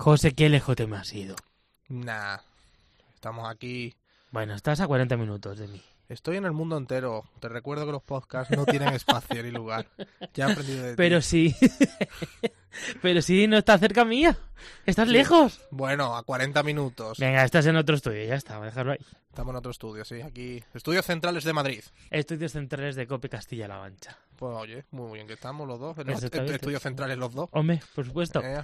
José, qué lejos te me has ido. Nah, estamos aquí. Bueno, estás a 40 minutos de mí. Estoy en el mundo entero. Te recuerdo que los podcasts no tienen espacio ni lugar. Ya he aprendido de ti. Pero sí. Pero sí, no estás cerca mía. Estás lejos. Bueno, a 40 minutos. Venga, estás en otro estudio, ya está, voy a dejarlo ahí. Estamos en otro estudio, sí. Aquí. Estudios centrales de Madrid. Estudios centrales de Cope Castilla-La Mancha. Pues oye, muy bien que estamos los dos. Estudios centrales los dos. Hombre, por supuesto. Eh,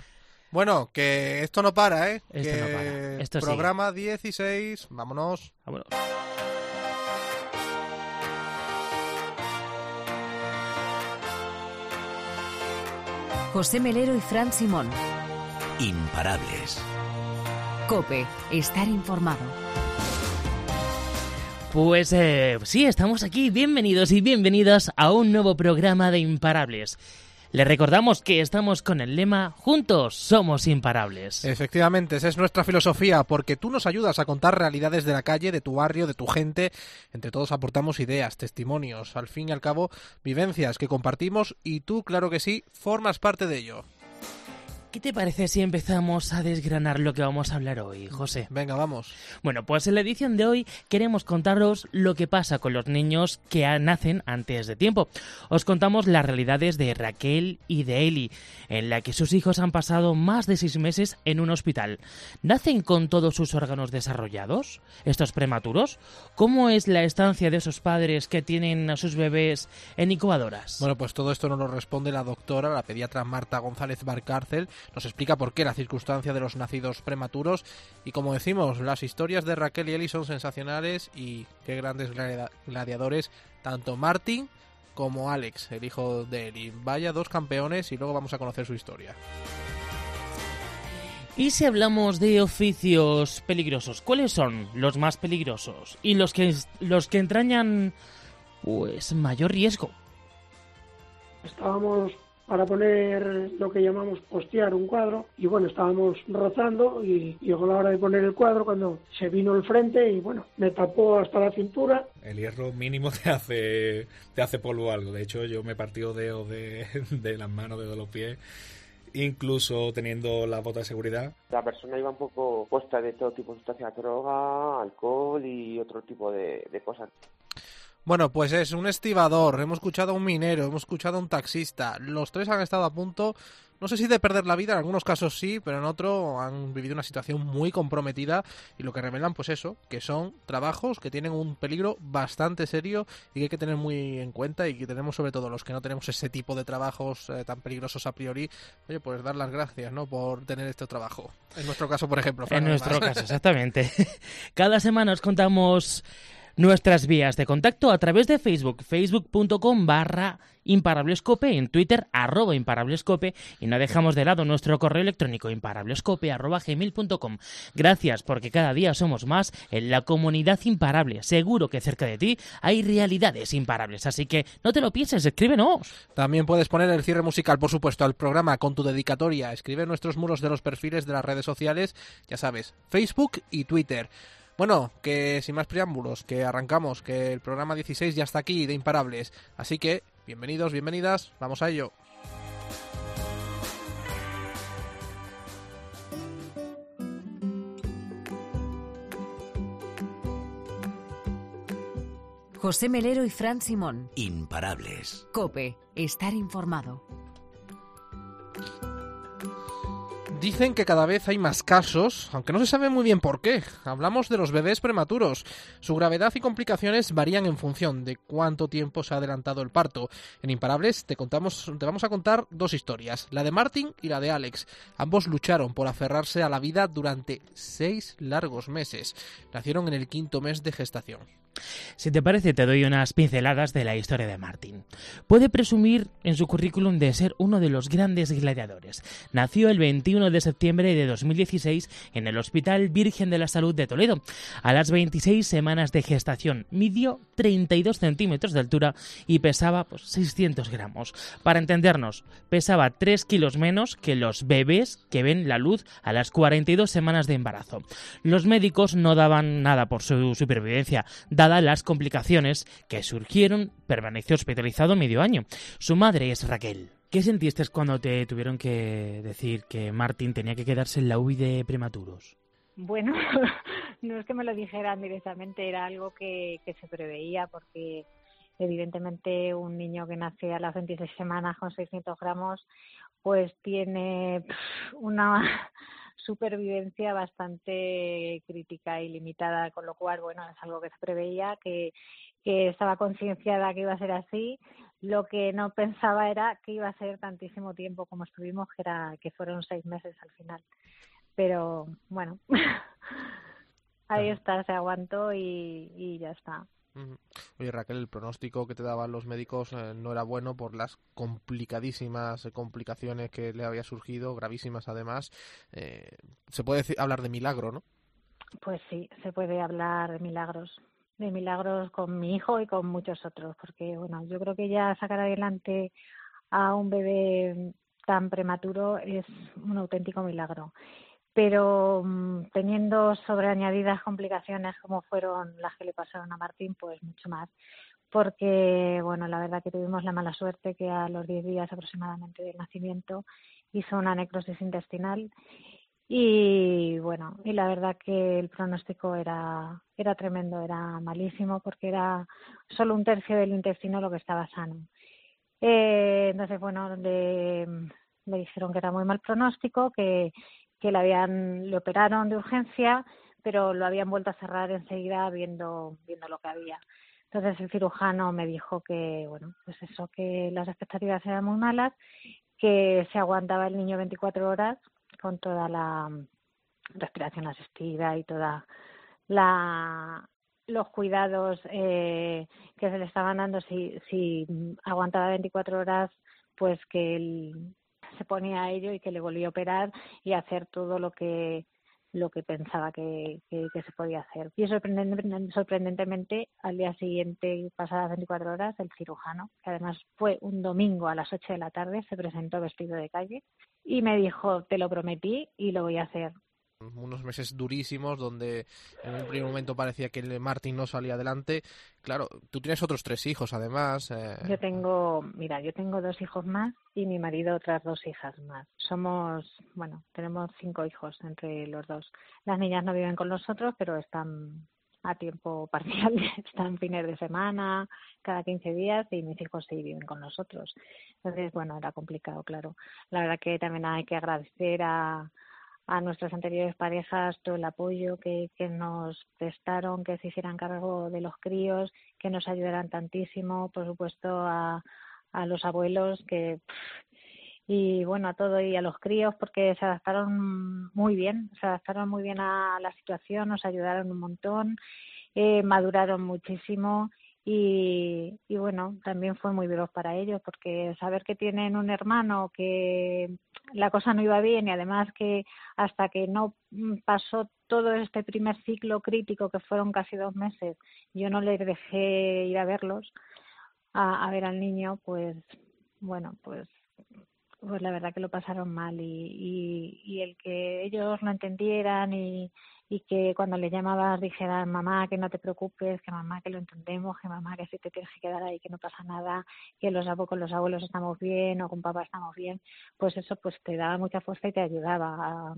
Bueno, que esto no para, ¿eh? Esto que no para. Esto sigue. programa 16. Vámonos. Vámonos. José Melero y Fran Simón. Imparables. Cope, estar informado. Pues eh, sí, estamos aquí. Bienvenidos y bienvenidas a un nuevo programa de Imparables. Les recordamos que estamos con el lema Juntos somos imparables. Efectivamente, esa es nuestra filosofía, porque tú nos ayudas a contar realidades de la calle, de tu barrio, de tu gente. Entre todos aportamos ideas, testimonios, al fin y al cabo, vivencias que compartimos y tú, claro que sí, formas parte de ello. ¿Qué te parece si empezamos a desgranar lo que vamos a hablar hoy, José? Venga, vamos. Bueno, pues en la edición de hoy queremos contaros lo que pasa con los niños que nacen antes de tiempo. Os contamos las realidades de Raquel y de Eli, en la que sus hijos han pasado más de seis meses en un hospital. ¿Nacen con todos sus órganos desarrollados? ¿Estos prematuros? ¿Cómo es la estancia de esos padres que tienen a sus bebés en incubadoras? Bueno, pues todo esto nos lo responde la doctora, la pediatra Marta González Barcárcel. Nos explica por qué la circunstancia de los nacidos prematuros. Y como decimos, las historias de Raquel y Eli son sensacionales y qué grandes gladi- gladiadores, tanto Martin como Alex, el hijo de Eli. Vaya dos campeones y luego vamos a conocer su historia. Y si hablamos de oficios peligrosos, ¿cuáles son los más peligrosos y los que los que entrañan pues mayor riesgo? estábamos para poner lo que llamamos postear un cuadro y bueno, estábamos rozando y llegó la hora de poner el cuadro cuando se vino el frente y bueno, me tapó hasta la cintura El hierro mínimo te hace, te hace polvo algo. De hecho, yo me partido dedos de, de las manos, de los pies, incluso teniendo la bota de seguridad. La persona iba un poco puesta de todo tipo de sustancias, droga, alcohol y otro tipo de, de cosas. Bueno, pues es un estibador, hemos escuchado a un minero, hemos escuchado a un taxista. Los tres han estado a punto, no sé si de perder la vida, en algunos casos sí, pero en otro han vivido una situación muy comprometida y lo que revelan, pues eso, que son trabajos que tienen un peligro bastante serio y que hay que tener muy en cuenta y que tenemos sobre todo los que no tenemos ese tipo de trabajos eh, tan peligrosos a priori, oye, pues dar las gracias, ¿no? Por tener este trabajo. En nuestro caso, por ejemplo. Fran, En nuestro además. caso, exactamente. Cada semana os contamos nuestras vías de contacto a través de Facebook, facebook.com barra imparablescope, en Twitter arroba imparablescope y no dejamos de lado nuestro correo electrónico imparablescope arroba gmail.com. Gracias porque cada día somos más en la comunidad imparable. Seguro que cerca de ti hay realidades imparables, así que no te lo pienses, escríbenos. También puedes poner el cierre musical, por supuesto, al programa con tu dedicatoria. Escribe nuestros muros de los perfiles de las redes sociales, ya sabes, Facebook y Twitter. Bueno, que sin más preámbulos, que arrancamos, que el programa 16 ya está aquí de Imparables. Así que, bienvenidos, bienvenidas, vamos a ello. José Melero y Fran Simón. Imparables. Cope, estar informado. Dicen que cada vez hay más casos, aunque no se sabe muy bien por qué. Hablamos de los bebés prematuros. Su gravedad y complicaciones varían en función de cuánto tiempo se ha adelantado el parto. En Imparables te contamos, te vamos a contar dos historias, la de Martin y la de Alex. Ambos lucharon por aferrarse a la vida durante seis largos meses. Nacieron en el quinto mes de gestación. Si te parece, te doy unas pinceladas de la historia de Martin. Puede presumir en su currículum de ser uno de los grandes gladiadores. Nació el 21 de septiembre de 2016 en el Hospital Virgen de la Salud de Toledo. A las 26 semanas de gestación, midió 32 centímetros de altura y pesaba pues, 600 gramos. Para entendernos, pesaba 3 kilos menos que los bebés que ven la luz a las 42 semanas de embarazo. Los médicos no daban nada por su supervivencia, dadas las complicaciones que surgieron, permaneció hospitalizado medio año. Su madre es Raquel. ¿Qué sentiste cuando te tuvieron que decir que Martín tenía que quedarse en la UBI de prematuros? Bueno, no es que me lo dijeran directamente, era algo que, que se preveía porque evidentemente un niño que nace a las 26 semanas con 600 gramos pues tiene una supervivencia bastante crítica y limitada, con lo cual, bueno, es algo que se preveía, que, que estaba concienciada que iba a ser así. Lo que no pensaba era que iba a ser tantísimo tiempo como estuvimos, que, era, que fueron seis meses al final. Pero bueno, ahí está, se aguantó y, y ya está. Oye Raquel, el pronóstico que te daban los médicos eh, no era bueno por las complicadísimas complicaciones que le había surgido, gravísimas además. Eh, se puede hablar de milagro, ¿no? Pues sí, se puede hablar de milagros, de milagros con mi hijo y con muchos otros, porque bueno, yo creo que ya sacar adelante a un bebé tan prematuro es un auténtico milagro pero mm, teniendo sobreañadidas complicaciones como fueron las que le pasaron a Martín, pues mucho más. Porque, bueno, la verdad que tuvimos la mala suerte que a los 10 días aproximadamente del nacimiento hizo una necrosis intestinal y bueno, y la verdad que el pronóstico era, era tremendo, era malísimo porque era solo un tercio del intestino lo que estaba sano. Eh, entonces, bueno, le, le dijeron que era muy mal pronóstico, que, que le habían le operaron de urgencia, pero lo habían vuelto a cerrar enseguida viendo viendo lo que había. Entonces el cirujano me dijo que bueno, pues eso que las expectativas eran muy malas, que se aguantaba el niño 24 horas con toda la respiración asistida y toda la los cuidados eh, que se le estaban dando si si aguantaba 24 horas pues que el, se ponía a ello y que le volvió a operar y hacer todo lo que lo que pensaba que, que, se podía hacer. Y sorprendentemente, al día siguiente, pasadas 24 horas, el cirujano, que además fue un domingo a las 8 de la tarde, se presentó vestido de calle y me dijo, te lo prometí y lo voy a hacer unos meses durísimos donde en un primer momento parecía que el Martin no salía adelante. Claro, tú tienes otros tres hijos además. Eh. Yo tengo, mira, yo tengo dos hijos más y mi marido otras dos hijas más. Somos, bueno, tenemos cinco hijos entre los dos. Las niñas no viven con nosotros, pero están a tiempo parcial, están fines de semana, cada 15 días y mis hijos sí viven con nosotros. Entonces, bueno, era complicado, claro. La verdad que también hay que agradecer a a nuestras anteriores parejas todo el apoyo que, que nos prestaron, que se hicieran cargo de los críos, que nos ayudaran tantísimo, por supuesto a, a los abuelos que y bueno a todo y a los críos porque se adaptaron muy bien, se adaptaron muy bien a la situación, nos ayudaron un montón, eh, maduraron muchísimo y, y bueno, también fue muy veloz para ellos porque saber que tienen un hermano que la cosa no iba bien y además que hasta que no pasó todo este primer ciclo crítico que fueron casi dos meses, yo no les dejé ir a verlos, a, a ver al niño, pues bueno, pues pues la verdad que lo pasaron mal y, y, y el que ellos lo entendieran y, y que cuando le llamabas dijeran mamá que no te preocupes, que mamá que lo entendemos, que mamá que si te tienes que quedar ahí que no pasa nada, que los con los abuelos estamos bien o con papá estamos bien, pues eso pues te daba mucha fuerza y te ayudaba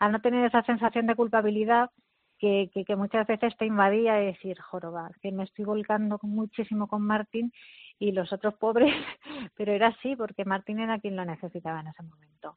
a, no tener esa sensación de culpabilidad que, que, que, muchas veces te invadía y decir, joroba, que me estoy volcando muchísimo con Martín y los otros pobres, pero era así porque Martín era quien lo necesitaba en ese momento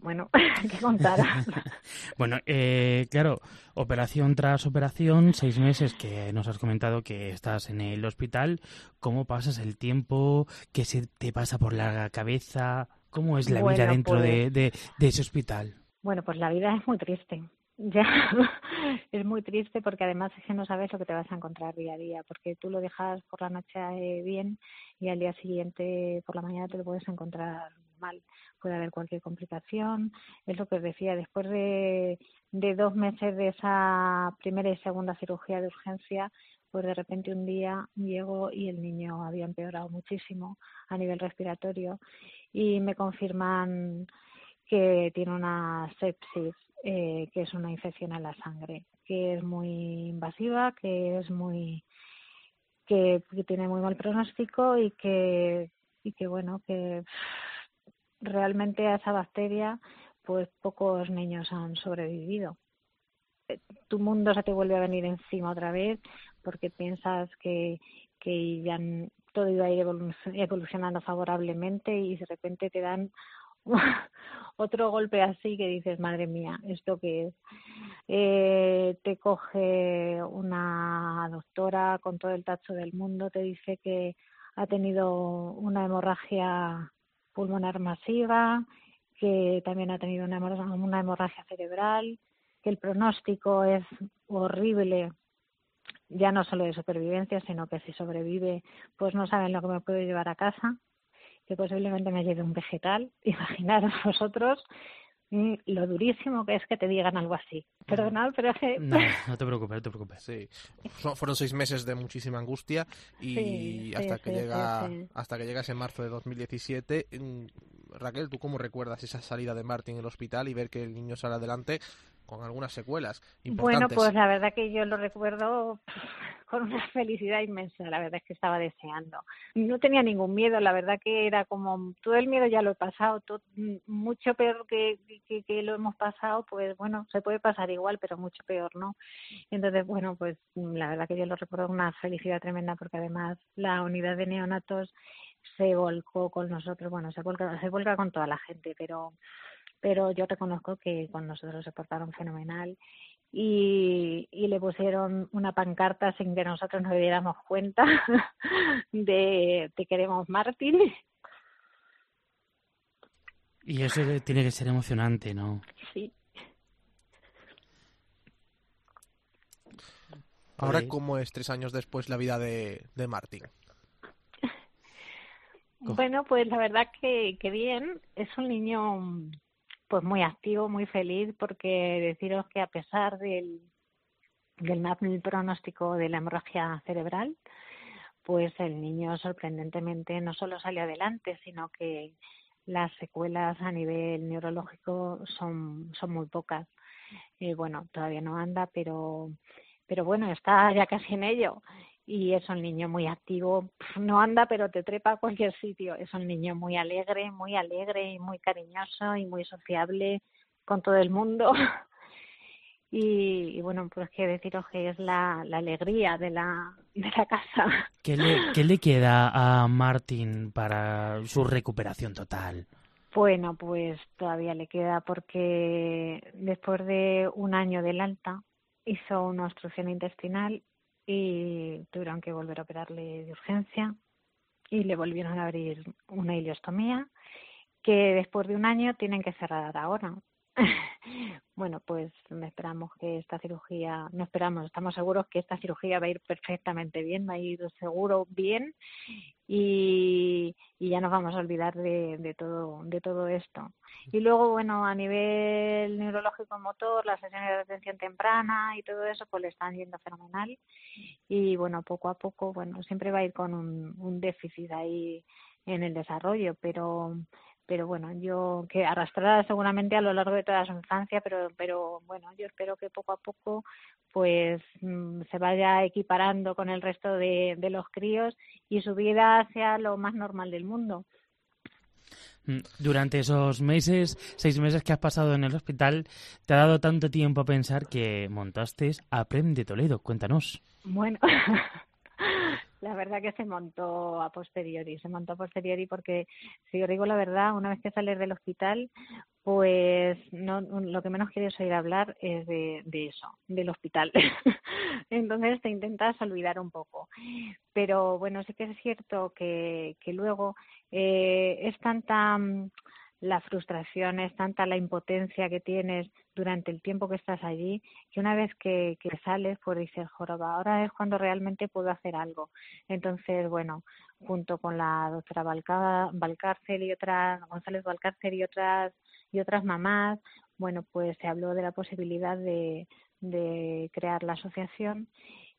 bueno, que contar. bueno, eh, claro, operación tras operación, seis meses que nos has comentado que estás en el hospital. ¿Cómo pasas el tiempo? ¿Qué se te pasa por la cabeza? ¿Cómo es la vida dentro de, pues de, ese hospital? Bueno, pues la vida es muy triste. Ya es muy triste porque además es que no sabes lo que te vas a encontrar día a día, porque tú lo dejas por la noche eh, bien y al día siguiente por la mañana te lo puedes encontrar mal puede haber cualquier complicación. Es lo que os decía, después de, de dos meses de esa primera y segunda cirugía de urgencia, pues de repente un día llego y el niño había empeorado muchísimo a nivel respiratorio y me confirman que tiene una sepsis, eh, que es una infección en la sangre, que es muy invasiva, que es muy que, tiene muy mal pronóstico y que y que bueno, que realmente a esa bacteria pues pocos niños han sobrevivido. Tu mundo se te vuelve a venir encima otra vez porque piensas que, que ya todo iba a ir evolucionando favorablemente y de repente te dan otro golpe así que dices, madre mía, ¿esto qué es? Eh, te coge una doctora con todo el tacho del mundo, te dice que ha tenido una hemorragia pulmonar masiva, que también ha tenido una, una hemorragia cerebral, que el pronóstico es horrible, ya no solo de supervivencia, sino que si sobrevive, pues no saben lo que me puedo llevar a casa que posiblemente me lleve un vegetal. Imaginaros vosotros mm, lo durísimo que es que te digan algo así. Perdonad, pero es que... No, no te preocupes, no te preocupes. Sí, fueron seis meses de muchísima angustia y hasta que llega hasta que llega ese marzo de 2017. Mm, Raquel, ¿tú cómo recuerdas esa salida de Martín en el hospital y ver que el niño sale adelante con algunas secuelas importantes? Bueno, pues la verdad que yo lo recuerdo con una felicidad inmensa, la verdad es que estaba deseando. No tenía ningún miedo, la verdad que era como, todo el miedo ya lo he pasado, todo, mucho peor que, que, lo hemos pasado, pues bueno, se puede pasar igual, pero mucho peor, ¿no? Entonces, bueno, pues la verdad que yo lo recuerdo con una felicidad tremenda porque además la unidad de neonatos se volcó con nosotros, bueno, se volca, se volca con toda la gente, pero pero yo reconozco que con nosotros se portaron fenomenal y, y le pusieron una pancarta sin que nosotros nos diéramos cuenta de te queremos Martín. Y eso tiene que ser emocionante, ¿no? Sí. Ahora, ¿cómo es tres años después la vida de, de Martín? Bueno, pues la verdad que, que bien. Es un niño pues muy activo, muy feliz, porque deciros que a pesar del, del pronóstico de la hemorragia cerebral, pues el niño sorprendentemente no solo sale adelante, sino que las secuelas a nivel neurológico son, son muy pocas. Eh, bueno, todavía no anda, pero, pero bueno, está ya casi en ello y es un niño muy activo, no anda pero te trepa a cualquier sitio, es un niño muy alegre, muy alegre y muy cariñoso y muy sociable con todo el mundo. Y, bueno, pues que deciros que es la, la alegría de la, de la casa. ¿Qué le, ¿Qué le queda a Martín para su recuperación total? Bueno, pues todavía le queda porque después de un año del alta hizo una obstrucción intestinal y tuvieron que volver a operarle de urgencia y le volvieron a abrir una ileostomía que después de un año tienen que cerrar ahora. bueno, pues esperamos que esta cirugía, no esperamos, estamos seguros que esta cirugía va a ir perfectamente bien, va a ir seguro bien y, ya nos vamos a olvidar de, de todo de todo esto. Y luego, bueno, a nivel neurológico motor, las sesiones de atención temprana y todo eso, pues le están yendo fenomenal. Y bueno, poco a poco, bueno, siempre va a ir con un, un déficit ahí en el desarrollo, pero pero bueno, yo que arrastrará seguramente a lo largo de toda su infancia, pero pero bueno, yo espero que poco a poco pues mm, se vaya equiparando con el resto de, de los críos y su vida sea lo más normal del mundo. Mm, durante esos meses, seis meses que has pasado en el hospital, te ha dado tanto tiempo a pensar que montaste Aprende Toledo. Cuéntanos. Bueno, la verdad que se montó a posteriori, se montó a posteriori porque, si os digo la verdad, una vez que sales del hospital, pues no, lo que menos quieres oír hablar es de, eso, del hospital. Entonces te intentas olvidar un poco. Pero bueno, sí que es cierto que, que luego eh, es tanta la frustración, es tanta la impotencia que tienes durante el tiempo que estás allí, que una vez que, que sales, pues dices, joroba, ahora es cuando realmente puedo hacer algo. Entonces, bueno, junto con la doctora Valcárcel y otras, González Valcárcel y otras, y otras mamás, bueno, pues se habló de la posibilidad de, de crear la asociación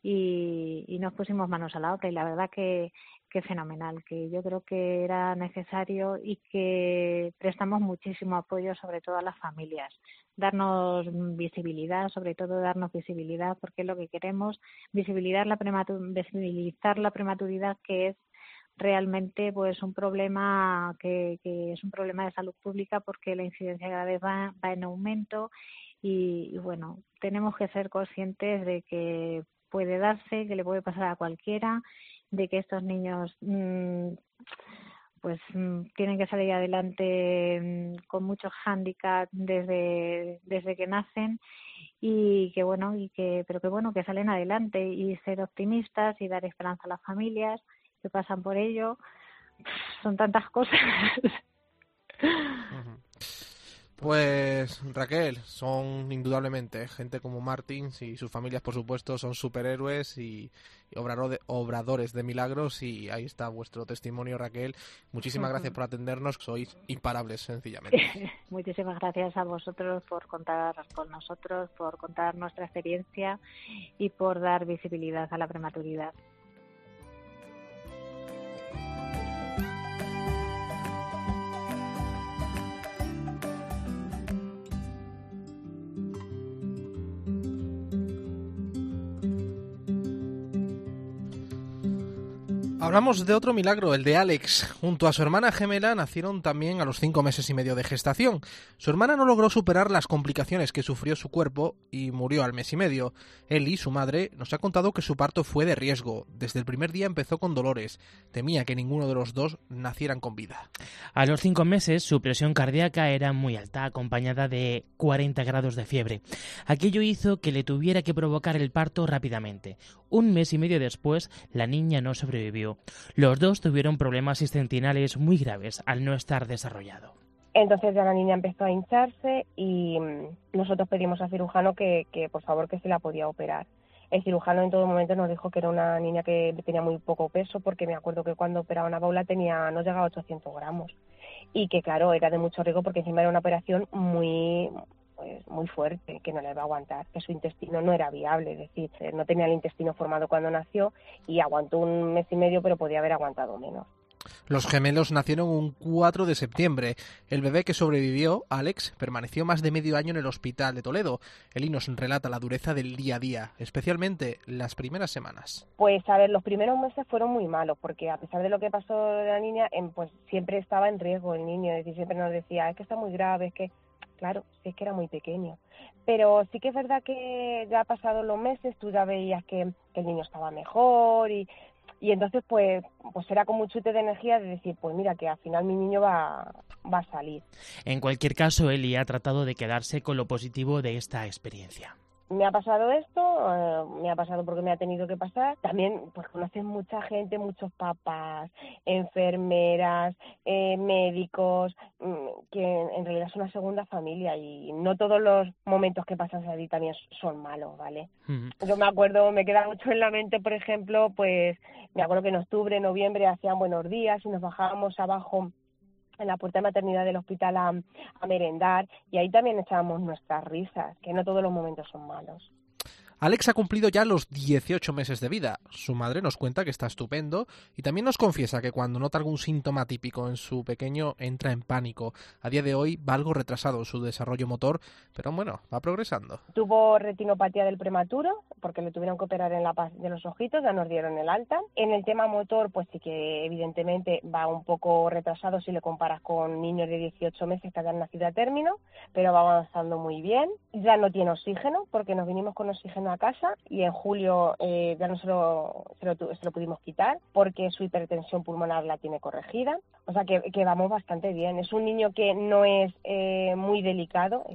y, y nos pusimos manos a la obra y la verdad que que fenomenal, que yo creo que era necesario y que prestamos muchísimo apoyo sobre todo a las familias. Darnos visibilidad, sobre todo darnos visibilidad, porque es lo que queremos, visibilizar la, visibilizar la prematuridad que es realmente pues un problema que, que es un problema de salud pública porque la incidencia vez va, va en aumento y, bueno, tenemos que ser conscientes de que puede darse, que le puede pasar a cualquiera, de que estos niños mm, pues mm, tienen que salir adelante mm, con muchos hándicaps desde, desde que nacen y que bueno y que pero que bueno que salen adelante y ser optimistas y dar esperanza a las familias que pasan por ello. Son tantas cosas Pues Raquel, son indudablemente gente como Martins y sus familias, por supuesto, son superhéroes y, obradores de milagros y ahí está vuestro testimonio, Raquel. Muchísimas gracias por atendernos, sois imparables, sencillamente. Muchísimas gracias a vosotros por contar con nosotros, por contar nuestra experiencia y por dar visibilidad a la prematuridad. Hablamos de otro milagro, el de Alex. Junto a su hermana gemela nacieron también a los cinco meses y medio de gestación. Su hermana no logró superar las complicaciones que sufrió su cuerpo y murió al mes y medio. Eli, su madre, nos ha contado que su parto fue de riesgo. Desde el primer día empezó con dolores. Temía que ninguno de los dos nacieran con vida. A los cinco meses su presión cardíaca era muy alta, acompañada de 40 grados de fiebre. Aquello hizo que le tuviera que provocar el parto rápidamente. Un mes y medio después, la niña no sobrevivió. Los dos tuvieron problemas intestinales muy graves al no estar desarrollado. Entonces ya la niña empezó a hincharse y mm, nosotros pedimos al cirujano que, por favor que se la podía operar. El cirujano en todo momento nos dijo que era una niña que tenía muy poco peso porque me acuerdo que cuando operaban a Paula tenía no llegaba a 800 gramos y que claro era de mucho riesgo porque encima era una operación muy pues muy fuerte, que no le va a aguantar, que su intestino no era viable, es decir, eh, no tenía el intestino formado cuando nació y aguantó un mes y medio, pero podía haber aguantado menos. Los gemelos nacieron un 4 de septiembre. El bebé que sobrevivió, Alex, permaneció más de medio año en el hospital de Toledo. Eli nos relata la dureza del día a día, especialmente las primeras semanas. Pues a ver, los primeros meses fueron muy malos, porque a pesar de lo que pasó de la niña, em, pues siempre estaba en riesgo el niño, es decir, siempre nos decía, es que está muy grave, es que claro, sí que era muy pequeño. Pero sí que es verdad que ya pasado los meses tú ya veías que, el niño estaba mejor y, y entonces pues, pues era como un chute de energía de decir, pues mira que al final mi niño va, va a salir. En cualquier caso, Eli ha tratado de quedarse con lo positivo de esta experiencia me ha pasado esto, eh, me ha pasado porque me ha tenido que pasar. También pues conoces mucha gente, muchos papás, enfermeras, eh, médicos, mm, que en realidad es una segunda familia y no todos los momentos que pasas allí también son malos, ¿vale? Yo me acuerdo, me queda mucho en la mente, por ejemplo, pues me acuerdo que en octubre, noviembre hacían buenos días y nos bajábamos abajo en la puerta de maternidad del hospital a, merendar y ahí también echábamos nuestras risas, que no todos los momentos son malos. Alex ha cumplido ya los 18 meses de vida. Su madre nos cuenta que está estupendo y también nos confiesa que cuando nota algún síntoma típico en su pequeño entra en pánico. A día de hoy va algo retrasado su desarrollo motor, pero bueno, va progresando. Tuvo retinopatía del prematuro porque le tuvieron que operar en la paz de los ojitos, ya nos dieron el alta. En el tema motor, pues sí que evidentemente va un poco retrasado si le comparas con niños de 18 meses que han nacido a término, pero va avanzando muy bien. Ya no tiene oxígeno porque nos vinimos con oxígeno a casa y en julio eh, ya no se lo, se lo, pudimos quitar porque su hipertensión pulmonar la tiene corregida. O sea que, que vamos bastante bien. Es un niño que no es eh, muy delicado.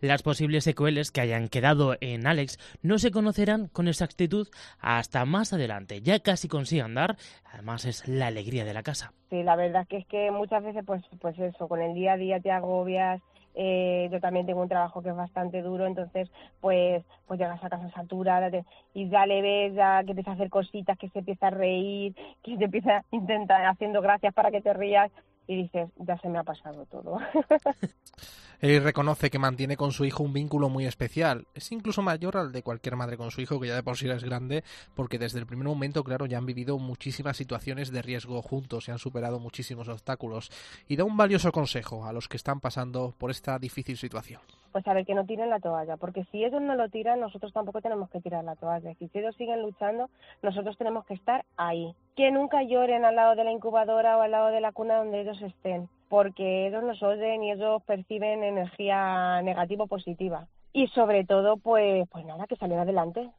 Las posibles secuelas que hayan quedado en Alex no se conocerán con exactitud hasta más adelante. Ya casi consigue andar, además es la alegría de la casa. Sí, la verdad que es que muchas veces pues, pues eso, con el día a día te agobias, eh, yo también tengo un trabajo que es bastante duro, entonces pues pues llegas a casa saturada y ya le ves ya que empieza a hacer cositas, que se empieza a reír, que se empieza a intentar haciendo gracias para que te rías y dices, ya se me ha pasado todo. Él reconoce que mantiene con su hijo un vínculo muy especial. Es incluso mayor al de cualquier madre con su hijo, que ya de por sí es grande, porque desde el primer momento, claro, ya han vivido muchísimas situaciones de riesgo juntos y han superado muchísimos obstáculos. Y da un valioso consejo a los que están pasando por esta difícil situación. Pues a ver, que no tiren la toalla, porque si ellos no lo tiran, nosotros tampoco tenemos que tirar la toalla. Si ellos siguen luchando, nosotros tenemos que estar ahí que nunca lloren al lado de la incubadora o al lado de la cuna donde ellos estén, porque ellos nos oyen y ellos perciben energía negativa o positiva. Y sobre todo, pues, pues nada, que salgan adelante.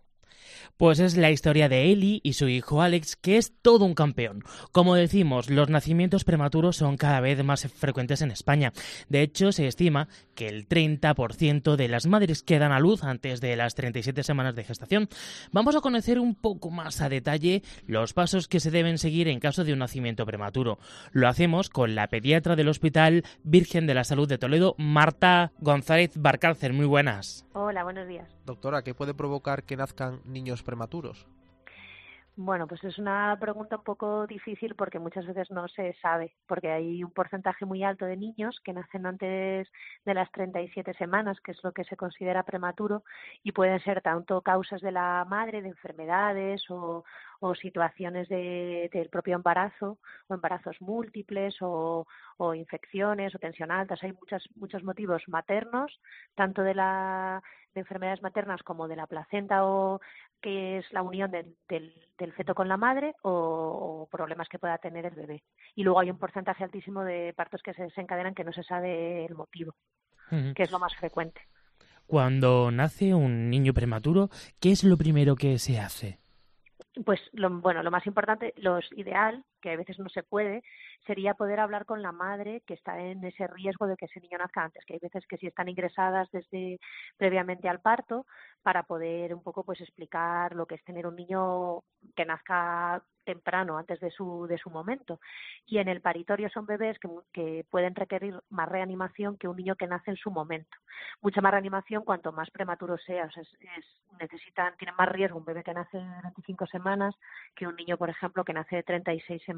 Pues es la historia de Eli y su hijo Alex, que es todo un campeón. Como decimos, los nacimientos prematuros son cada vez más frecuentes en España. De hecho, se estima que el 30% de las madres que dan a luz antes de las 37 semanas de gestación. Vamos a conocer un poco más a detalle los pasos que se deben seguir en caso de un nacimiento prematuro. Lo hacemos con la pediatra del Hospital Virgen de la Salud de Toledo, Marta González Barcárcel. Muy buenas. Hola, buenos días. Doctora, ¿qué puede provocar que nazcan niños prematuros? Bueno, pues es una pregunta un poco difícil porque muchas veces no se sabe, porque hay un porcentaje muy alto de niños que nacen antes de las 37 semanas, que es lo que se considera prematuro, y pueden ser tanto causas de la madre, de enfermedades o, o situaciones de, del propio embarazo, o embarazos múltiples, o, o infecciones, o tensión altas. Hay muchos, muchos motivos maternos, tanto de la de enfermedades maternas como de la placenta o que es la unión del, del, feto con la madre o, problemas que pueda tener el bebé. Y luego hay un porcentaje altísimo de partos que se desencadenan que no se sabe el motivo, que es lo más frecuente. Cuando nace un niño prematuro, ¿qué es lo primero que se hace? Pues lo, bueno, lo más importante, lo ideal, que a veces no se puede, sería poder hablar con la madre que está en ese riesgo de que ese niño nazca antes, que hay veces que sí están ingresadas desde previamente al parto para poder un poco pues explicar lo que es tener un niño que nazca temprano, antes de su, de su momento. Y en el paritorio son bebés que, que, pueden requerir más reanimación que un niño que nace en su momento. Mucha más reanimación cuanto más prematuro sea. O sea es, necesitan, tienen más riesgo un bebé que nace de 25 semanas que un niño, por ejemplo, que nace de 36 semanas.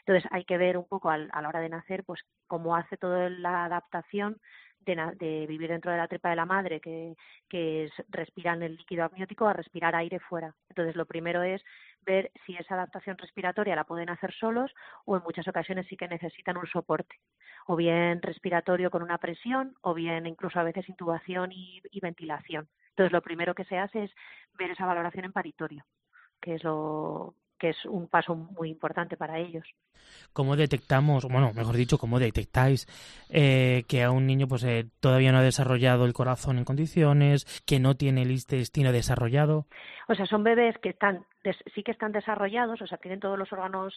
Entonces hay que ver un poco a la hora de nacer, pues cómo hace toda la adaptación de, vivir dentro de la tripa de la madre, que, que es respirar el líquido amniótico, a respirar aire fuera. Entonces, lo primero es ver si esa adaptación respiratoria la pueden hacer solos o en muchas ocasiones sí que necesitan un soporte, o bien respiratorio con una presión, o bien incluso a veces intubación y, y ventilación. Entonces, lo primero que se hace es ver esa valoración en paritorio, que es lo, que es un paso muy importante para ellos. ¿Cómo detectamos, bueno, mejor dicho, cómo detectáis eh, que a un niño pues eh, todavía no ha desarrollado el corazón en condiciones, que no tiene el intestino desarrollado? O sea, son bebés que están sí que están desarrollados, o sea, tienen todos los órganos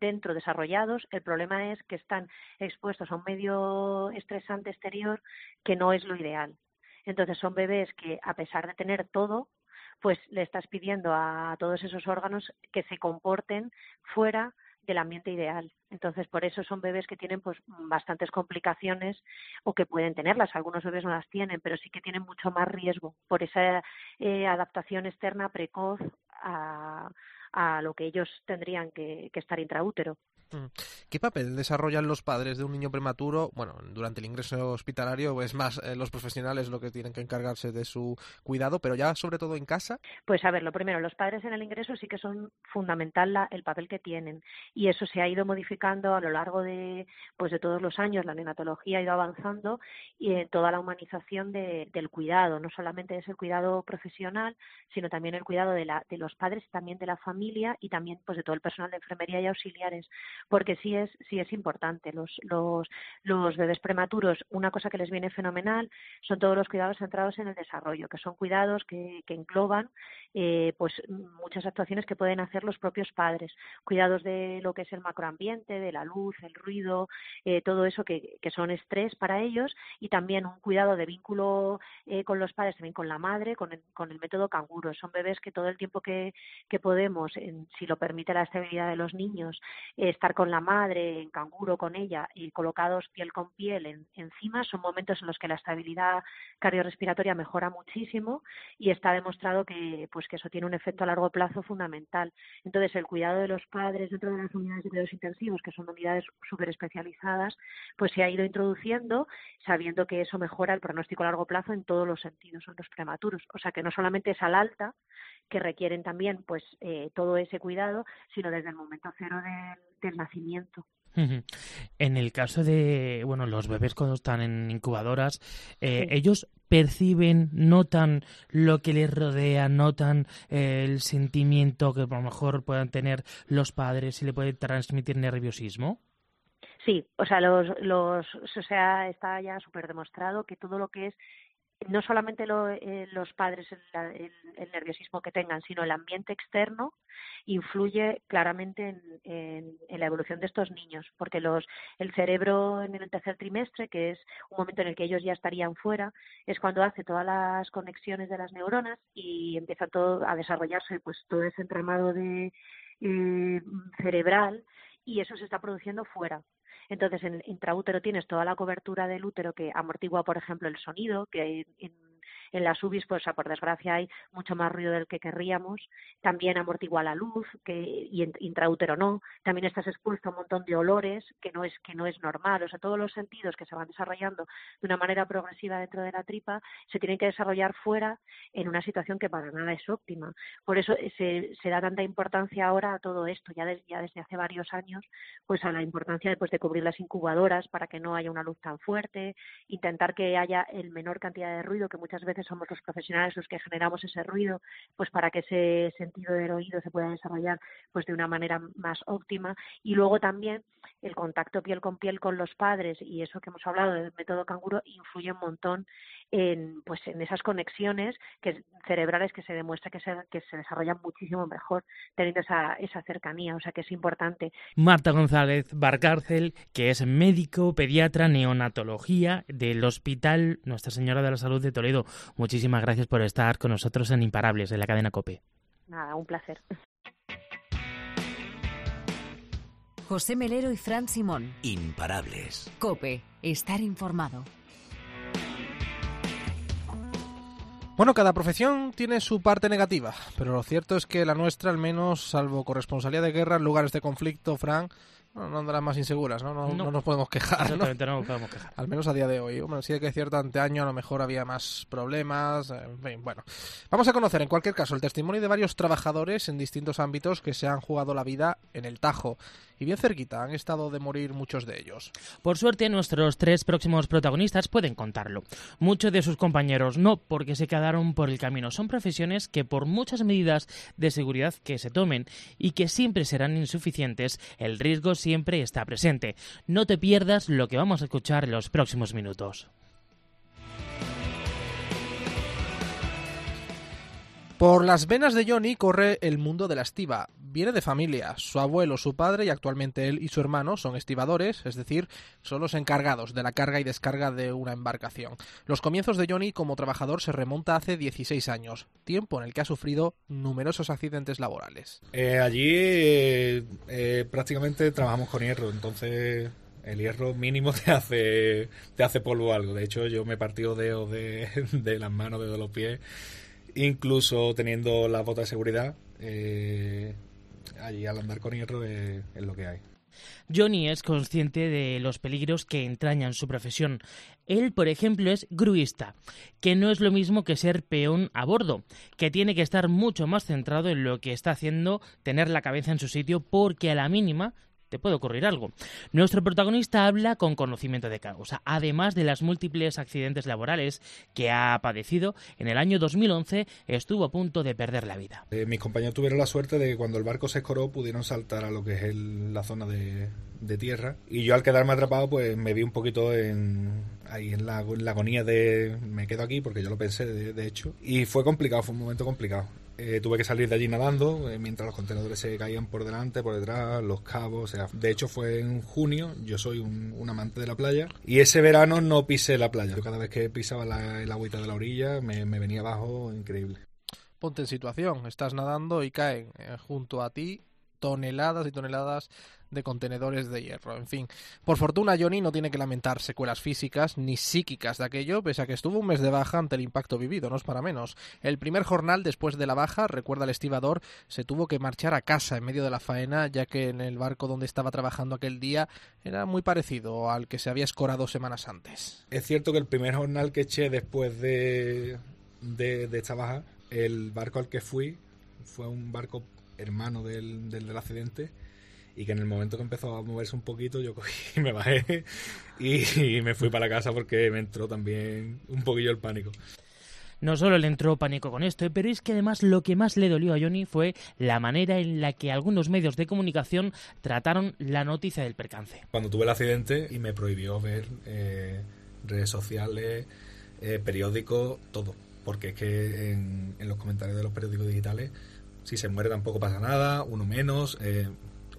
dentro desarrollados. El problema es que están expuestos a un medio estresante exterior que no es lo ideal. Entonces son bebés que, a pesar de tener todo, pues le estás pidiendo a todos esos órganos que se comporten fuera del ambiente ideal. Entonces, por eso son bebés que tienen pues bastantes complicaciones o que pueden tenerlas. Algunos bebés no las tienen, pero sí que tienen mucho más riesgo por esa eh, adaptación externa precoz a, lo que ellos tendrían que, que estar intraútero. Mm. ¿Qué papel desarrollan los padres de un niño prematuro? Bueno, durante el ingreso hospitalario es más eh, los profesionales lo que tienen que encargarse de su cuidado, pero ya sobre todo en casa. Pues a ver, lo primero, los padres en el ingreso sí que son fundamental la, el papel que tienen y eso se ha ido modificando a lo largo de pues de todos los años. La neonatología ha ido avanzando y en toda la humanización de, del cuidado, no solamente es el cuidado profesional, sino también el cuidado de, la, de los padres, también de la familia y también pues de todo el personal de enfermería y auxiliares porque sí es, sí es importante. Los, los, los bebés prematuros, una cosa que les viene fenomenal son todos los cuidados centrados en el desarrollo, que son cuidados que, que engloban eh, pues muchas actuaciones que pueden hacer los propios padres, cuidados de lo que es el macroambiente, de la luz, el ruido, eh, todo eso que, que, son estrés para ellos y también un cuidado de vínculo eh, con los padres, también con la madre, con el, con el método canguro. Son bebés que todo el tiempo que, que podemos, en, si lo permite la estabilidad de los niños, estar con la madre, en canguro con ella y colocados piel con piel encima, son momentos en los que la estabilidad cardiorrespiratoria mejora muchísimo y está demostrado que, pues, que eso tiene un efecto a largo plazo fundamental. Entonces, el cuidado de los padres dentro de las unidades de cuidados intensivos, que son unidades súper especializadas, pues se ha ido introduciendo sabiendo que eso mejora el pronóstico a largo plazo en todos los sentidos, en los prematuros. O sea, que no solamente es al alta, que requieren también pues eh, todo ese cuidado, sino desde el momento cero del, del nacimiento. En el caso de, bueno, los bebés cuando están en incubadoras, eh, ellos perciben, notan lo que les rodea, notan eh, el sentimiento que a lo mejor puedan tener los padres y le puede transmitir nerviosismo. Sí, o sea, los, los, o sea, está ya súper demostrado que todo lo que es no solamente eh, los padres el, el, nerviosismo que tengan, sino el ambiente externo influye claramente en, la evolución de estos niños, porque los, el cerebro en el tercer trimestre, que es un momento en el que ellos ya estarían fuera, es cuando hace todas las conexiones de las neuronas y empieza todo a desarrollarse, pues todo ese entramado de eh, cerebral y eso se está produciendo fuera. Entonces, en intraútero tienes toda la cobertura del útero que amortigua, por ejemplo, el sonido, que en, en las UBIs, pues por desgracia hay mucho más ruido del que querríamos. También amortigua la luz, que y intraútero no. También estás expuesto a un montón de olores que no es que no es normal. O sea, todos los sentidos que se van desarrollando de una manera progresiva dentro de la tripa se tienen que desarrollar fuera en una situación que para nada es óptima. Por eso se, se da tanta importancia ahora a todo esto, ya, ya desde hace varios años, pues a la importancia después de cubrir las incubadoras para que no haya una luz tan fuerte, intentar que haya el menor cantidad de ruido que muchas veces somos los profesionales los que generamos ese ruido, pues para que ese sentido del oído se pueda desarrollar pues de una manera más óptima. Y luego también el contacto piel con piel con los padres y eso que hemos hablado del método canguro influye un montón en pues en esas conexiones que cerebrales que se demuestra que se, que se desarrollan muchísimo mejor teniendo esa, esa cercanía, o sea que es importante. Marta González Barcárcel, que es médico, pediatra, neonatología del Hospital Nuestra Señora de la Salud de Toledo. Muchísimas gracias por estar con nosotros en Imparables, de la cadena COPE. Nada, un placer. José Melero y Fran Simón. Imparables. COPE, estar informado. Bueno, cada profesión tiene su parte negativa, pero lo cierto es que la nuestra, al menos, salvo corresponsalía de guerra en lugares de conflicto, Fran, no, no andarán más inseguras, ¿no? No, nos podemos quejar. ¿no? nos podemos quejar. Al menos a día de hoy. Bueno, sí que es cierto, anteaño a lo mejor había más problemas. En fin, bueno. Vamos a conocer, en cualquier caso, el testimonio de varios trabajadores en distintos ámbitos que se han jugado la vida en el Tajo. Y bien cerquita han estado de morir muchos de ellos. Por suerte, nuestros tres próximos protagonistas pueden contarlo. Muchos de sus compañeros no, porque se quedaron por el camino. Son profesiones que, por muchas medidas de seguridad que se tomen y que siempre serán insuficientes, el riesgo siempre está presente. No te pierdas lo que vamos a escuchar en los próximos minutos. Por las venas de Johnny corre el mundo de la estiva. Viene de familia. Su abuelo, su padre y actualmente él y su hermano son estibadores, es decir, son los encargados de la carga y descarga de una embarcación. Los comienzos de Johnny como trabajador se remonta hace 16 años, tiempo en el que ha sufrido numerosos accidentes laborales. Eh, allí eh, eh, prácticamente trabajamos con hierro, entonces el hierro mínimo te hace te hace polvo algo. De hecho, yo me he partido dedos de, de las manos, de los pies incluso teniendo la bota de seguridad, eh, allí al andar con hierro es, lo que hay. Johnny es consciente de los peligros que entrañan su profesión. Él, por ejemplo, es gruista, que no es lo mismo que ser peón a bordo, que tiene que estar mucho más centrado en lo que está haciendo, tener la cabeza en su sitio, porque a la mínima te puede ocurrir algo. Nuestro protagonista habla con conocimiento de causa, además de las múltiples accidentes laborales que ha padecido. En el año 2011 estuvo a punto de perder la vida. Eh, mis compañeros tuvieron la suerte de que cuando el barco se escoró pudieron saltar a lo que es la zona de, tierra y yo al quedarme atrapado pues me vi un poquito en ahí en la, agonía de me quedo aquí porque yo lo pensé de hecho y fue complicado, fue un momento complicado eh, tuve que salir de allí nadando eh, mientras los contenedores se caían por delante, por detrás, los cabos. De hecho fue en junio. Yo soy un, amante de la playa y ese verano no pisé la playa. Yo cada vez que pisaba el agüita de la orilla me, me venía abajo increíble. Ponte en situación, estás nadando y caen eh, junto a ti toneladas y toneladas de contenedores de hierro. En fin, por fortuna Johnny no tiene que lamentar secuelas físicas ni psíquicas de aquello, pese a que estuvo un mes de baja ante el impacto vivido, no es para menos. El primer jornal después de la baja, recuerda el estibador, se tuvo que marchar a casa en medio de la faena, ya que en el barco donde estaba trabajando aquel día era muy parecido al que se había escorado semanas antes. Es cierto que el primer jornal que eché después de, de, esta baja, el barco al que fui fue un barco hermano del, del, del accidente y que en el momento que empezó a moverse un poquito yo cogí y me bajé y, me fui para casa porque me entró también un poquillo el pánico. No solo le entró pánico con esto, pero es que además lo que más le dolió a Johnny fue la manera en la que algunos medios de comunicación trataron la noticia del percance. Cuando tuve el accidente y me prohibió ver eh, redes sociales, eh, periódicos, todo. Porque es que en, los comentarios de los periódicos digitales, si se muere tampoco pasa nada, uno menos. Eh,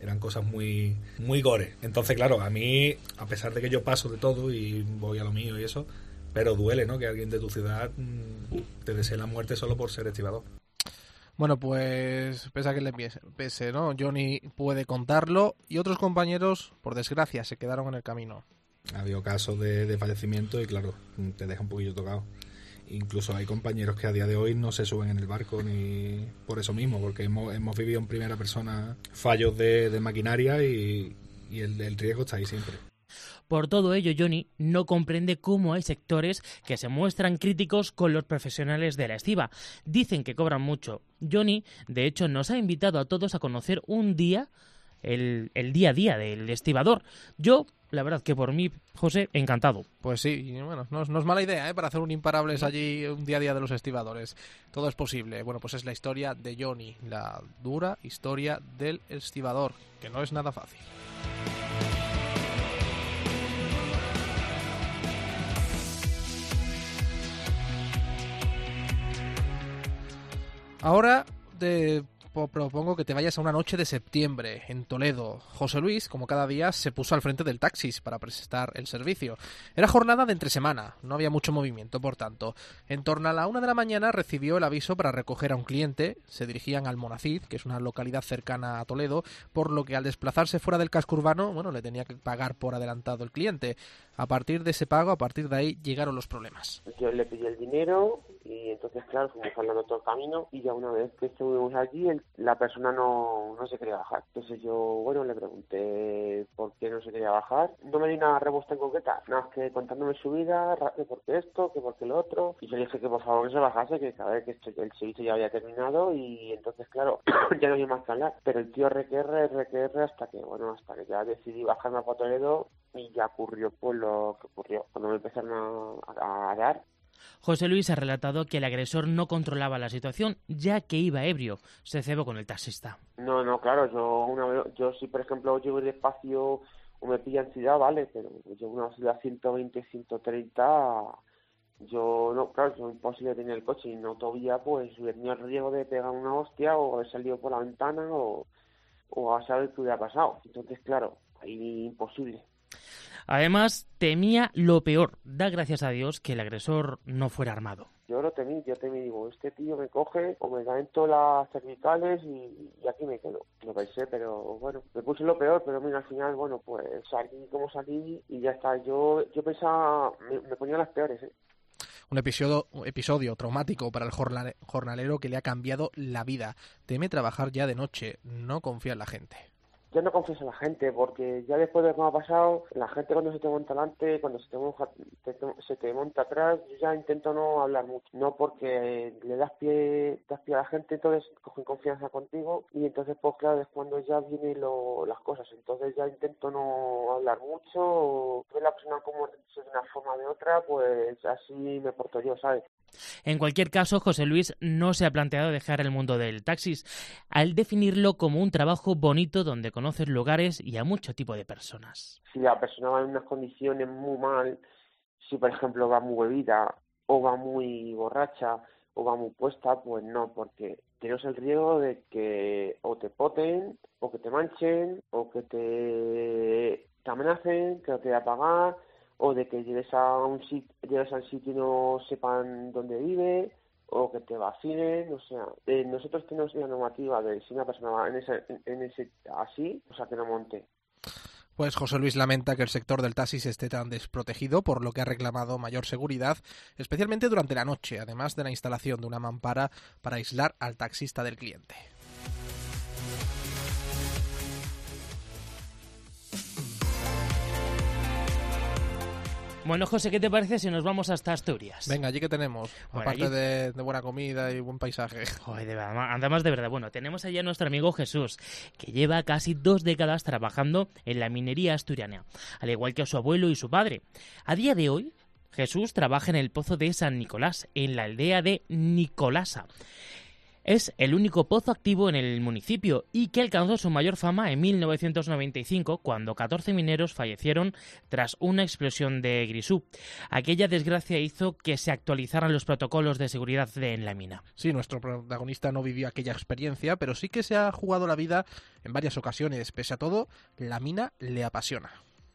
eran cosas muy muy gore. Entonces, claro, a mí, a pesar de que yo paso de todo y voy a lo mío y eso, pero duele, ¿no? Que alguien de tu ciudad mm, te desee la muerte solo por ser estibador. Bueno, pues pese a que le pese, ¿no? Johnny puede contarlo y otros compañeros, por desgracia, se quedaron en el camino. Ha habido casos de, fallecimiento y claro, te deja un poquillo tocado. Incluso hay compañeros que a día de hoy no se suben en el barco ni por eso mismo, porque hemos, vivido en primera persona fallos de, maquinaria y, el, el riesgo está ahí siempre. Por todo ello, Johnny no comprende cómo hay sectores que se muestran críticos con los profesionales de la estiva. Dicen que cobran mucho. Johnny, de hecho, nos ha invitado a todos a conocer un día el, día a día del estibador. Yo, la verdad que por mí, José, encantado. Pues sí, bueno, no, es mala idea ¿eh? para hacer un imparables allí un día a día de los estibadores. Todo es posible. Bueno, pues es la historia de Johnny, la dura historia del estibador, que no es nada fácil. Ahora te propongo que te vayas a una noche de septiembre en Toledo. José Luis, como cada día, se puso al frente del taxis para prestar el servicio. Era jornada de entre semana, no había mucho movimiento, por tanto. En torno a la una de la mañana recibió el aviso para recoger a un cliente. Se dirigían al Monacid, que es una localidad cercana a Toledo, por lo que al desplazarse fuera del casco urbano, bueno, le tenía que pagar por adelantado el cliente. A partir de ese pago, a partir de ahí, llegaron los problemas. Yo le pedí el dinero y entonces, claro, fuimos hablando todo el camino y ya una vez que estuvimos allí, la persona no, no se quería bajar. Entonces yo, bueno, le pregunté por qué no se quería bajar. No me di una respuesta en concreta, nada más que contándome su vida, que por qué esto, que por qué lo otro. Y yo le dije que por favor que se bajase, que sabía que esto, el servicio ya había terminado y entonces, claro, ya no había más que hablar. Pero el tío requerre, requerre hasta que, bueno, hasta que ya decidí bajarme a Toledo y ya ocurrió pues lo que ocurrió. Cuando me empezaron a, a dar, José Luis ha relatado que el agresor no controlaba la situación ya que iba ebrio. Se cebó con el taxista. No, no, claro, yo, una, yo si por ejemplo llego despacio o me pilla ansiedad, vale, pero yo una velocidad 120, 130, yo no, claro, es imposible tener el coche y no todavía pues tenía el riesgo de pegar una hostia o haber salido por la ventana o, o a saber qué hubiera pasado. Entonces, claro, ahí imposible. Además, temía lo peor. Da gracias a Dios que el agresor no fuera armado. Yo lo temí, yo temí, digo, este tío me coge o me da en todas las cervicales y, aquí me quedo. Lo pensé, pero bueno, me puse lo peor, pero mira, al final, bueno, pues salí como salí y ya está. Yo, yo pensaba, me, ponía las peores, ¿eh? un episodio, un episodio traumático para el jornalero que le ha cambiado la vida. Teme trabajar ya de noche, no confía en la gente yo no confío en la gente, porque ya después de lo me ha pasado, la gente cuando se te monta delante, cuando se te, monta, se te monta atrás, yo ya intento no hablar mucho, no porque le das pie, das pie a la gente, entonces cogen confianza contigo y entonces pues claro es cuando ya vienen las cosas, entonces ya intento no hablar mucho, ver la persona como de una forma o de otra, pues así me porto yo, ¿sabes? En cualquier caso, José Luis no se ha planteado dejar el mundo del taxis, al definirlo como un trabajo bonito donde conoces lugares y a mucho tipo de personas. Si la persona va en unas condiciones muy mal, si por ejemplo va muy bebida o va muy borracha o va muy puesta, pues no, porque tienes el riesgo de que o te poten, o que te manchen, o que te, amenacen, que no te a pagar, o de que llegues a un sitio, llegues al sitio y no sepan dónde vive, o que te vacinen, o sea, nosotros tenemos una normativa de si una persona va en ese, en ese así, o sea, que no monte. Pues José Luis lamenta que el sector del taxis esté tan desprotegido, por lo que ha reclamado mayor seguridad, especialmente durante la noche, además de la instalación de una mampara para aislar al taxista del cliente. Bueno, José, ¿qué te parece si nos vamos hasta Asturias? Venga, allí que tenemos, Bueno, aparte allí- de, de buena comida y buen paisaje. Joder, de verdad, andamos de verdad. Bueno, tenemos allá a nuestro amigo Jesús, que lleva casi dos décadas trabajando en la minería asturiana, al igual que su abuelo y su padre. A día de hoy, Jesús trabaja en el pozo de San Nicolás, en la aldea de Nicolasa. Es el único pozo activo en el municipio y que alcanzó su mayor fama en 1995 cuando 14 mineros fallecieron tras una explosión de grisú. Aquella desgracia hizo que se actualizaran los protocolos de seguridad de- en la mina. Sí, nuestro protagonista no vivió aquella experiencia, pero sí que se ha jugado la vida en varias ocasiones. Pese a todo, la mina le apasiona.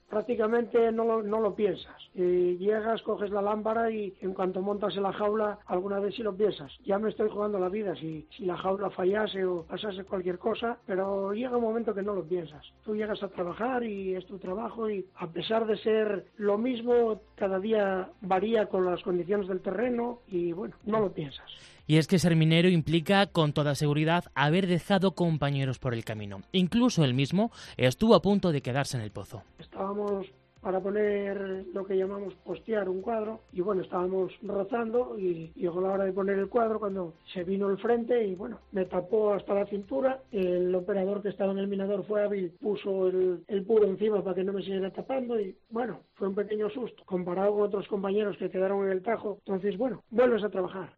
Prácticamente no lo, no lo piensas. Y llegas, coges la lámpara y en cuanto montas en la jaula, alguna vez sí lo piensas. Ya me estoy jugando la vida si, si la jaula fallase o pasase cualquier cosa, pero llega un momento que no lo piensas. Tú llegas a trabajar y es tu trabajo y a pesar de ser lo mismo, cada día varía con las condiciones del terreno y bueno, no lo piensas. Y es que ser minero implica, con toda seguridad, haber dejado compañeros por el camino. Incluso él mismo estuvo a punto de quedarse en el pozo. Estábamos para poner lo que llamamos postear un cuadro y bueno, estábamos rozando y llegó la hora de poner el cuadro cuando se vino el frente y bueno, me tapó hasta la cintura, el operador que estaba en el minador fue hábil, puso el, el puro encima para que no me siguiera tapando y bueno, fue un pequeño susto comparado con otros compañeros que quedaron en el tajo, entonces bueno, vuelves a trabajar.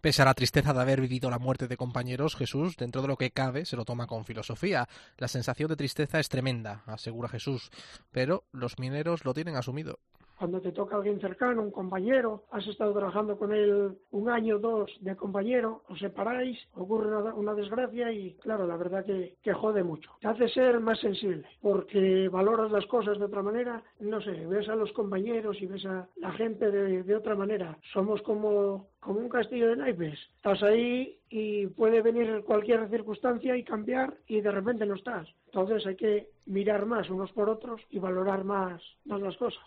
Pese a la tristeza de haber vivido la muerte de compañeros, Jesús, dentro de lo que cabe, se lo toma con filosofía. La sensación de tristeza es tremenda, asegura Jesús, pero los mineros lo tienen asumido. cuando te toca alguien cercano, un compañero, has estado trabajando con él un año, dos de compañero, os separáis, ocurre una, una desgracia y claro, la verdad que, que jode mucho. Te hace ser más sensible porque valoras las cosas de otra manera, no sé, ves a los compañeros y ves a la gente de, de otra manera. Somos como, como un castillo de naipes. Estás ahí y puede venir cualquier circunstancia y cambiar y de repente no estás. Entonces hay que mirar más unos por otros y valorar más, más las cosas.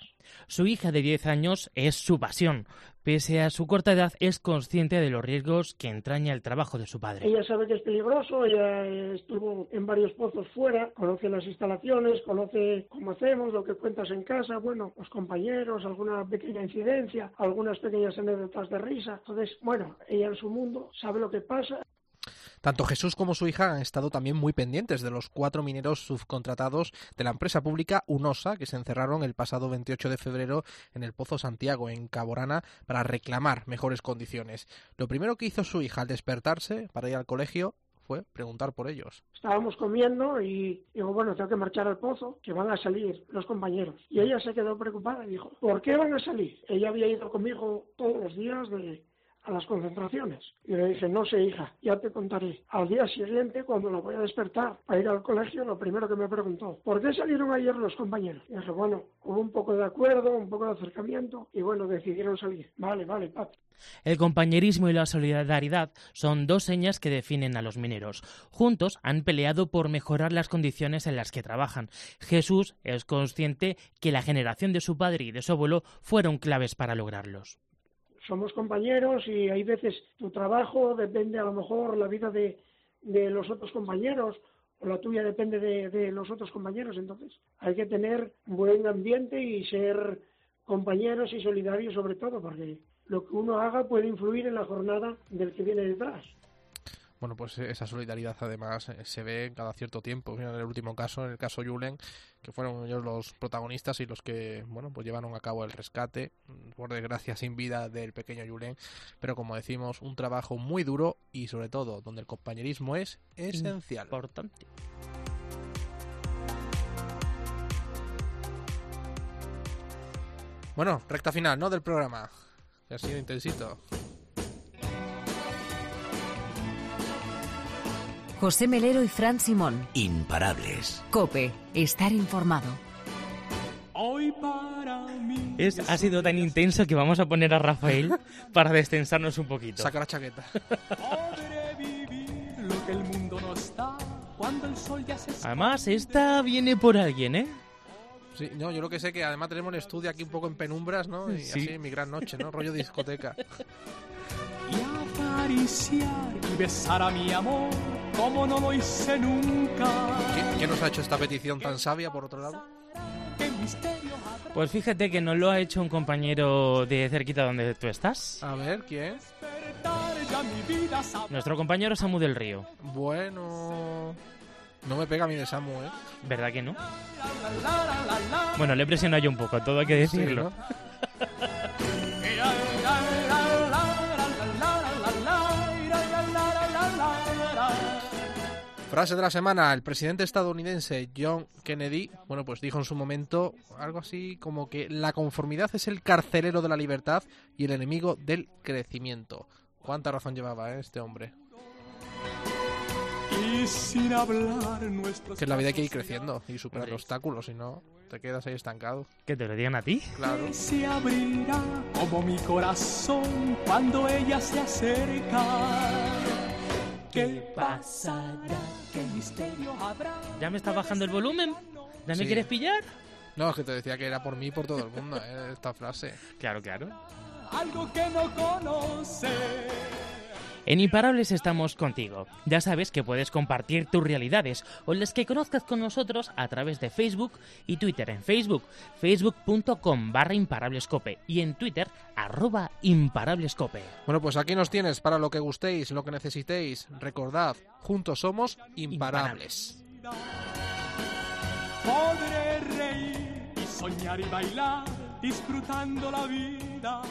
Su hija de 10 años es su pasión. Pese a su corta edad, es consciente de los riesgos que entraña el trabajo de su padre. Ella sabe que es peligroso, ella estuvo en varios pozos fuera, conoce las instalaciones, conoce cómo hacemos, lo que cuentas en casa, bueno, los compañeros, alguna pequeña incidencia, algunas pequeñas anécdotas de risa. Entonces, bueno, ella en su mundo sabe lo que pasa Tanto Jesús como su hija han estado también muy pendientes de los cuatro mineros subcontratados de la empresa pública UNOSA que se encerraron el pasado 28 de febrero en el Pozo Santiago, en Caborana, para reclamar mejores condiciones. Lo primero que hizo su hija al despertarse para ir al colegio fue preguntar por ellos. Estábamos comiendo y digo, bueno, tengo que marchar al pozo, que van a salir los compañeros. Y ella se quedó preocupada y dijo, ¿por qué van a salir? Ella había ido conmigo todos los días de, a las concentraciones. Y le dije, no sé, hija, ya te contaré. Al día siguiente, cuando la voy a despertar para ir al colegio, lo primero que me preguntó, ¿por qué salieron ayer los compañeros? Y dije, bueno, hubo un poco de acuerdo, un poco de acercamiento, y bueno, decidieron salir. Vale, vale, papi. El compañerismo y la solidaridad son dos señas que definen a los mineros. Juntos han peleado por mejorar las condiciones en las que trabajan. Jesús es consciente que la generación de su padre y de su abuelo fueron claves para lograrlos. Somos compañeros y hay veces tu trabajo depende a lo mejor la vida de, de los otros compañeros o la tuya depende de, de los otros compañeros. Entonces hay que tener buen ambiente y ser compañeros y solidarios sobre todo porque lo que uno haga puede influir en la jornada del que viene detrás. Bueno, pues esa solidaridad además eh, se ve cada cierto tiempo. Mira, en el último caso, en el caso Julen, que fueron ellos los protagonistas y los que, bueno, pues llevaron a cabo el rescate, mm, por desgracia sin vida del pequeño Julen, pero como decimos, un trabajo muy duro y sobre todo donde el compañerismo es esencial. Importante. Bueno, recta final, ¿no? Del programa. Que ha sido intensito. José Melero y Fran Simón. Imparables. Cope, estar informado. Es, ha sido tan intenso que vamos a poner a Rafael para destensarnos un poquito. Saca la chaqueta. lo que el mundo nos da cuando el sol ya se Además, esta viene por alguien, ¿eh? Sí, no, yo lo que sé que además tenemos el estudio aquí un poco en penumbras, ¿no? Y Sí. así, mi gran noche, ¿no? Rollo discoteca. y acariciar y besar a mi amor como no lo hice nunca. ¿Quién, quién nos ha hecho esta petición tan sabia, por otro lado? Pues fíjate que nos lo ha hecho un compañero de cerquita donde tú estás. A ver, ¿quién? Despertar ya mi vida sabrá. Nuestro compañero Samu del Río. Bueno... No me pega a mí de Samu, ¿eh? ¿Verdad que no? Bueno, le presionó yo un poco, todo hay que decirlo. ¿no? Frase de la semana, el presidente estadounidense John Kennedy, bueno, pues dijo en su momento algo así como que la conformidad es el carcelero de la libertad y el enemigo del crecimiento. ¿Cuánta razón llevaba eh, este hombre? Y sin hablar nuestros Que en la vida hay que ir creciendo y superar obstáculos, si no, te quedas ahí estancado. Que te lo digan a ti. Claro. se abrirá como mi corazón cuando ella se acerca. ¿Qué pasará? ¿Qué misterio habrá? ¿Ya me está bajando el volumen? ¿Ya me Sí. quieres pillar? No, es que te decía que era por mí y por todo el mundo, eh, esta frase. Claro, claro. Algo que no conoce. En Imparables estamos contigo. Ya sabes que puedes compartir tus realidades o las que conozcas con nosotros a través de Facebook y Twitter en Facebook, facebook.com barra imparablescope y en Twitter arroba imparablescope. Bueno, pues aquí nos tienes para lo que gustéis, lo que necesitéis. Recordad, juntos somos imparables. Podré reír y soñar y bailar disfrutando la vida.